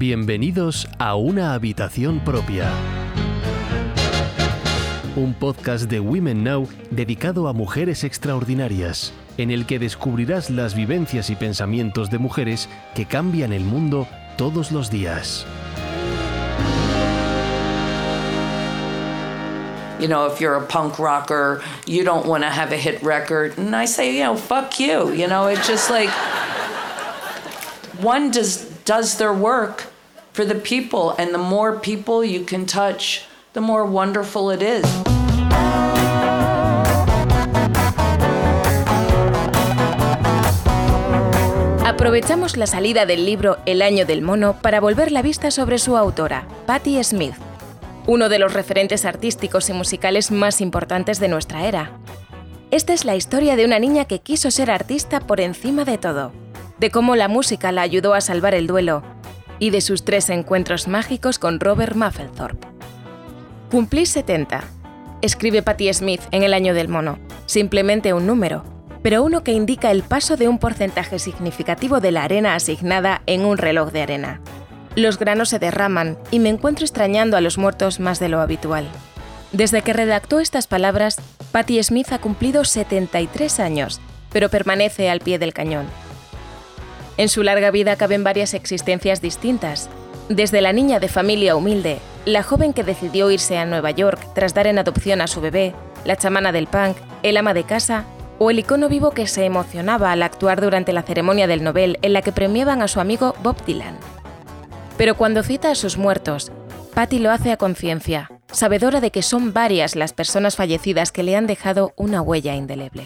Bienvenidos a Una Habitación Propia. Un podcast de Women Now dedicado a mujeres extraordinarias, en el que descubrirás las vivencias y pensamientos de mujeres que cambian el mundo todos los días. you know, if you're a punk rocker, you don't want to have a hit record. And I say, you know, fuck you. You know, it's just like one does does their work for the people, and the more people you can touch, the more wonderful it is. Aprovechamos la salida del libro El año del mono para volver la vista sobre su autora, Patti Smith, uno de los referentes artísticos y musicales más importantes de nuestra era. Esta es la historia de una niña que quiso ser artista por encima de todo, de cómo la música la ayudó a salvar el duelo y de sus tres encuentros mágicos con Robert Mapplethorpe. Cumplí 70, escribe Patti Smith en El año del mono, simplemente un número, pero uno que indica el paso de un porcentaje significativo de la arena asignada en un reloj de arena. Los granos se derraman y me encuentro extrañando a los muertos más de lo habitual. Desde que redactó estas palabras, Patti Smith ha cumplido 73 años, pero permanece al pie del cañón. En su larga vida caben varias existencias distintas, desde la niña de familia humilde, la joven que decidió irse a Nueva York tras dar en adopción a su bebé, la chamana del punk, el ama de casa o el icono vivo que se emocionaba al actuar durante la ceremonia del Nobel en la que premiaban a su amigo Bob Dylan. Pero cuando cita a sus muertos, Patty lo hace a conciencia, sabedora de que son varias las personas fallecidas que le han dejado una huella indeleble.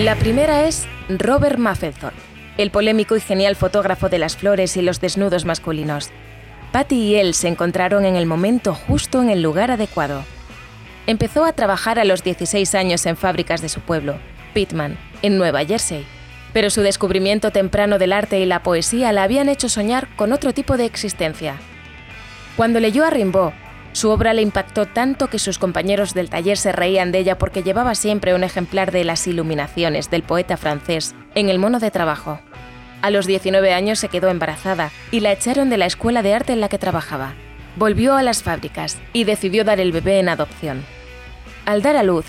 La primera es Robert Mapplethorpe, el polémico y genial fotógrafo de las flores y los desnudos masculinos. Patty y él se encontraron en el momento justo en el lugar adecuado. Empezó a trabajar a los 16 años en fábricas de su pueblo, Pittman, en Nueva Jersey, pero su descubrimiento temprano del arte y la poesía la habían hecho soñar con otro tipo de existencia. Cuando leyó a Rimbaud, su obra le impactó tanto que sus compañeros del taller se reían de ella porque llevaba siempre un ejemplar de Las Iluminaciones del poeta francés en el mono de trabajo. A los 19 años se quedó embarazada y la echaron de la escuela de arte en la que trabajaba. Volvió a las fábricas y decidió dar el bebé en adopción. Al dar a luz,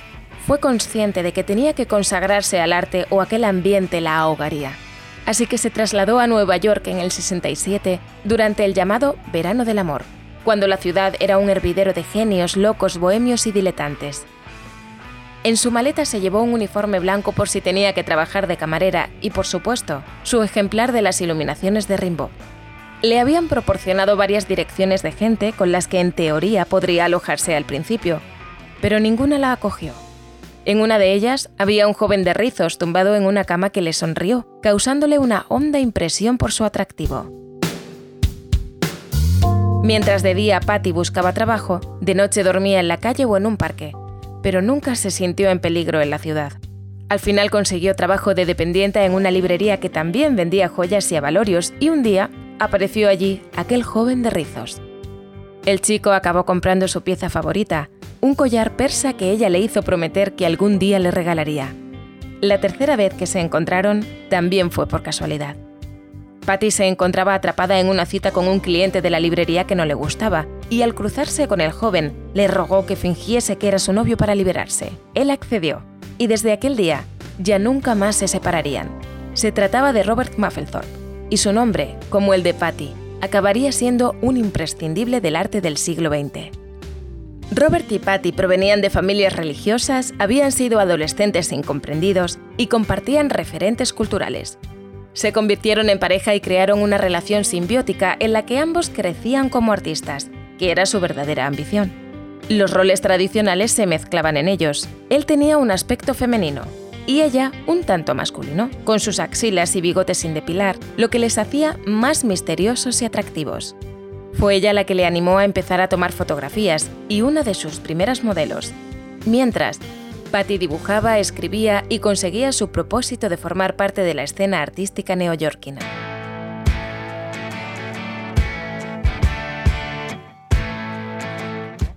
fue consciente de que tenía que consagrarse al arte o aquel ambiente la ahogaría. Así que se trasladó a Nueva York en el 67 durante el llamado Verano del Amor cuando la ciudad era un hervidero de genios, locos, bohemios y diletantes. En su maleta se llevó un uniforme blanco por si tenía que trabajar de camarera y, por supuesto, su ejemplar de las iluminaciones de Rimbaud. Le habían proporcionado varias direcciones de gente con las que en teoría podría alojarse al principio, pero ninguna la acogió. En una de ellas había un joven de rizos tumbado en una cama que le sonrió, causándole una honda impresión por su atractivo. Mientras de día Patty buscaba trabajo, de noche dormía en la calle o en un parque, pero nunca se sintió en peligro en la ciudad. Al final consiguió trabajo de dependiente en una librería que también vendía joyas y avalorios y un día apareció allí aquel joven de rizos. El chico acabó comprando su pieza favorita, un collar persa que ella le hizo prometer que algún día le regalaría. La tercera vez que se encontraron también fue por casualidad. Patty se encontraba atrapada en una cita con un cliente de la librería que no le gustaba, y al cruzarse con el joven, le rogó que fingiese que era su novio para liberarse. Él accedió, y desde aquel día ya nunca más se separarían. Se trataba de Robert Mapplethorpe, y su nombre, como el de Patty, acabaría siendo un imprescindible del arte del siglo XX. Robert y Patty provenían de familias religiosas, habían sido adolescentes incomprendidos y compartían referentes culturales, se convirtieron en pareja y crearon una relación simbiótica en la que ambos crecían como artistas, que era su verdadera ambición. Los roles tradicionales se mezclaban en ellos. Él tenía un aspecto femenino y ella un tanto masculino, con sus axilas y bigotes sin depilar, lo que les hacía más misteriosos y atractivos. Fue ella la que le animó a empezar a tomar fotografías y una de sus primeras modelos. Mientras, Patty dibujaba, escribía y conseguía su propósito de formar parte de la escena artística neoyorquina.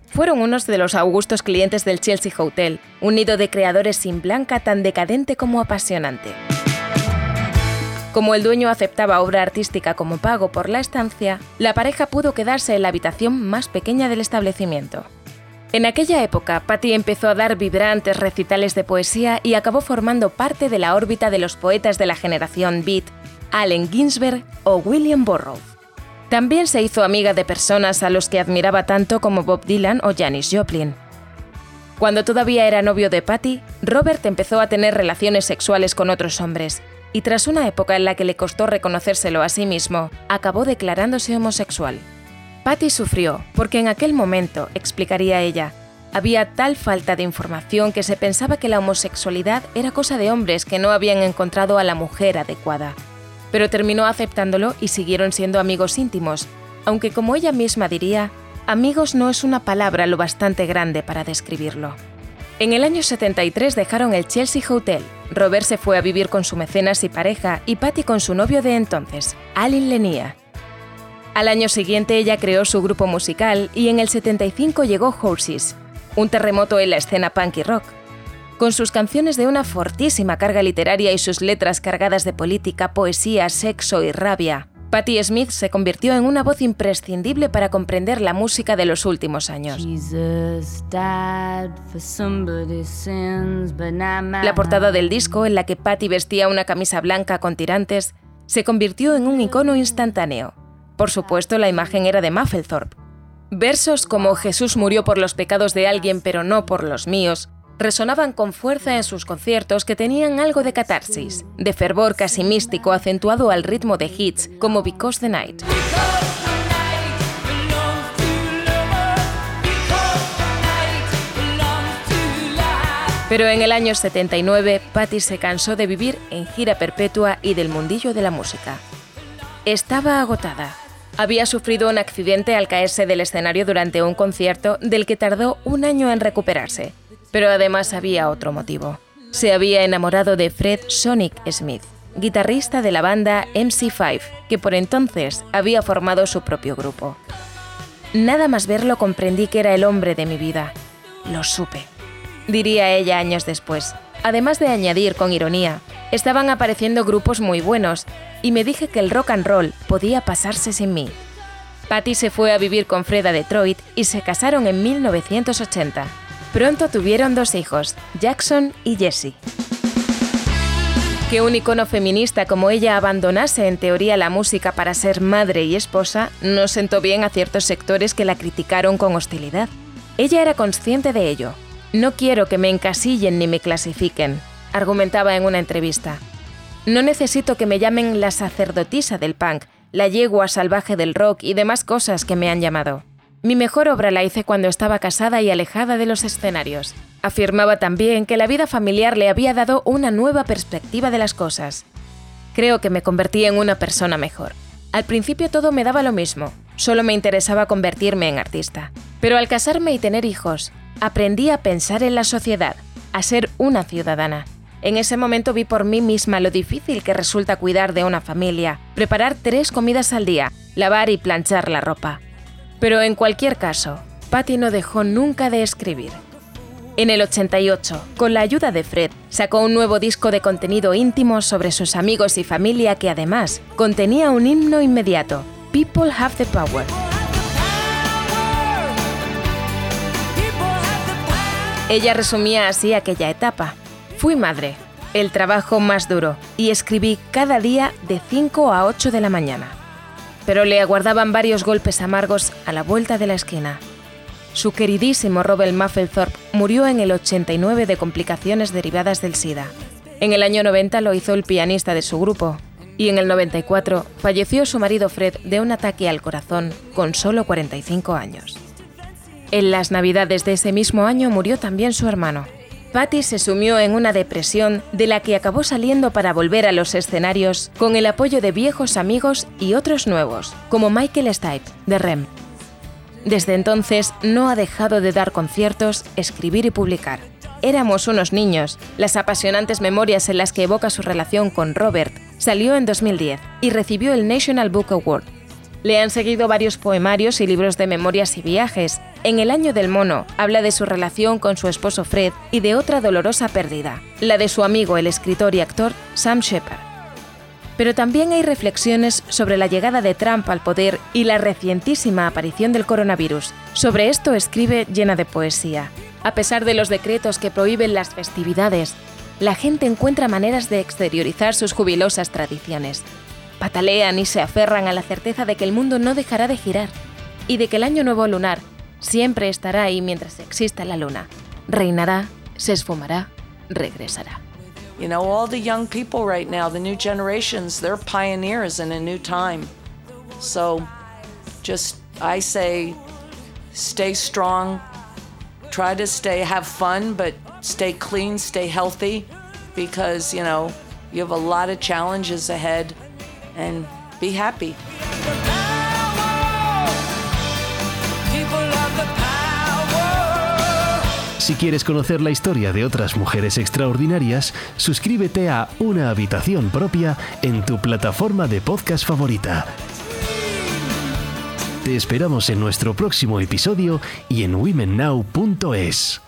Fueron unos de los augustos clientes del Chelsea Hotel, un nido de creadores sin blanca tan decadente como apasionante. Como el dueño aceptaba obra artística como pago por la estancia, la pareja pudo quedarse en la habitación más pequeña del establecimiento. En aquella época, Patty empezó a dar vibrantes recitales de poesía y acabó formando parte de la órbita de los poetas de la generación Beat, Allen Ginsberg o William Burroughs. También se hizo amiga de personas a los que admiraba tanto como Bob Dylan o Janis Joplin. Cuando todavía era novio de Patty, Robert empezó a tener relaciones sexuales con otros hombres, y tras una época en la que le costó reconocérselo a sí mismo, acabó declarándose homosexual. Patty sufrió porque en aquel momento, explicaría ella, había tal falta de información que se pensaba que la homosexualidad era cosa de hombres que no habían encontrado a la mujer adecuada. Pero terminó aceptándolo y siguieron siendo amigos íntimos, aunque como ella misma diría, amigos no es una palabra lo bastante grande para describirlo. En el año 73 dejaron el Chelsea Hotel. Robert se fue a vivir con su mecenas y pareja y Patty con su novio de entonces, Alin Lenia. Al año siguiente ella creó su grupo musical y en el 75 llegó Horses, un terremoto en la escena punk y rock. Con sus canciones de una fortísima carga literaria y sus letras cargadas de política, poesía, sexo y rabia, Patti Smith se convirtió en una voz imprescindible para comprender la música de los últimos años. La portada del disco, en la que Patti vestía una camisa blanca con tirantes, se convirtió en un icono instantáneo. Por supuesto, la imagen era de Mapplethorpe. Versos como Jesús murió por los pecados de alguien pero no por los míos resonaban con fuerza en sus conciertos que tenían algo de catarsis, de fervor casi místico acentuado al ritmo de hits como Because the Night. Pero en el año 79, Patti se cansó de vivir en gira perpetua y del mundillo de la música. Estaba agotada había sufrido un accidente al caerse del escenario durante un concierto del que tardó un año en recuperarse. Pero además había otro motivo. Se había enamorado de Fred Sonic Smith, guitarrista de la banda MC5, que por entonces había formado su propio grupo. Nada más verlo comprendí que era el hombre de mi vida. Lo supe, diría ella años después, además de añadir con ironía, estaban apareciendo grupos muy buenos y me dije que el rock and roll podía pasarse sin mí. Patty se fue a vivir con Fred a Detroit y se casaron en 1980. Pronto tuvieron dos hijos, Jackson y Jesse. Que un icono feminista como ella abandonase en teoría la música para ser madre y esposa no sentó bien a ciertos sectores que la criticaron con hostilidad. Ella era consciente de ello. No quiero que me encasillen ni me clasifiquen, argumentaba en una entrevista. No necesito que me llamen la sacerdotisa del punk, la yegua salvaje del rock y demás cosas que me han llamado. Mi mejor obra la hice cuando estaba casada y alejada de los escenarios. Afirmaba también que la vida familiar le había dado una nueva perspectiva de las cosas. Creo que me convertí en una persona mejor. Al principio todo me daba lo mismo, solo me interesaba convertirme en artista. Pero al casarme y tener hijos, aprendí a pensar en la sociedad, a ser una ciudadana. En ese momento vi por mí misma lo difícil que resulta cuidar de una familia, preparar tres comidas al día, lavar y planchar la ropa. Pero en cualquier caso, Patty no dejó nunca de escribir. En el 88, con la ayuda de Fred, sacó un nuevo disco de contenido íntimo sobre sus amigos y familia que además contenía un himno inmediato, People Have the Power. Ella resumía así aquella etapa. Fui madre, el trabajo más duro, y escribí cada día de 5 a 8 de la mañana. Pero le aguardaban varios golpes amargos a la vuelta de la esquina. Su queridísimo Robert Mapplethorpe murió en el 89 de complicaciones derivadas del SIDA. En el año 90 lo hizo el pianista de su grupo, y en el 94 falleció su marido Fred de un ataque al corazón con solo 45 años. En las navidades de ese mismo año murió también su hermano, Patty se sumió en una depresión de la que acabó saliendo para volver a los escenarios con el apoyo de viejos amigos y otros nuevos, como Michael Stipe, de REM. Desde entonces no ha dejado de dar conciertos, escribir y publicar. Éramos unos niños. Las apasionantes memorias en las que evoca su relación con Robert salió en 2010 y recibió el National Book Award. Le han seguido varios poemarios y libros de memorias y viajes, en El año del mono habla de su relación con su esposo Fred y de otra dolorosa pérdida, la de su amigo el escritor y actor Sam Shepard. Pero también hay reflexiones sobre la llegada de Trump al poder y la recientísima aparición del coronavirus. Sobre esto escribe llena de poesía. A pesar de los decretos que prohíben las festividades, la gente encuentra maneras de exteriorizar sus jubilosas tradiciones. Patalean y se aferran a la certeza de que el mundo no dejará de girar y de que el año nuevo lunar siempre estará ahí mientras exista la luna. Reinará, se esfumará, regresará. You know, all the young people right now, the new generations, they're pioneers in a new time. So just, I say, stay strong, try to stay, have fun, but stay clean, stay healthy, because, you know, you have a lot of challenges ahead, and be happy. Si quieres conocer la historia de otras mujeres extraordinarias, suscríbete a Una habitación propia en tu plataforma de podcast favorita. Te esperamos en nuestro próximo episodio y en womennow.es.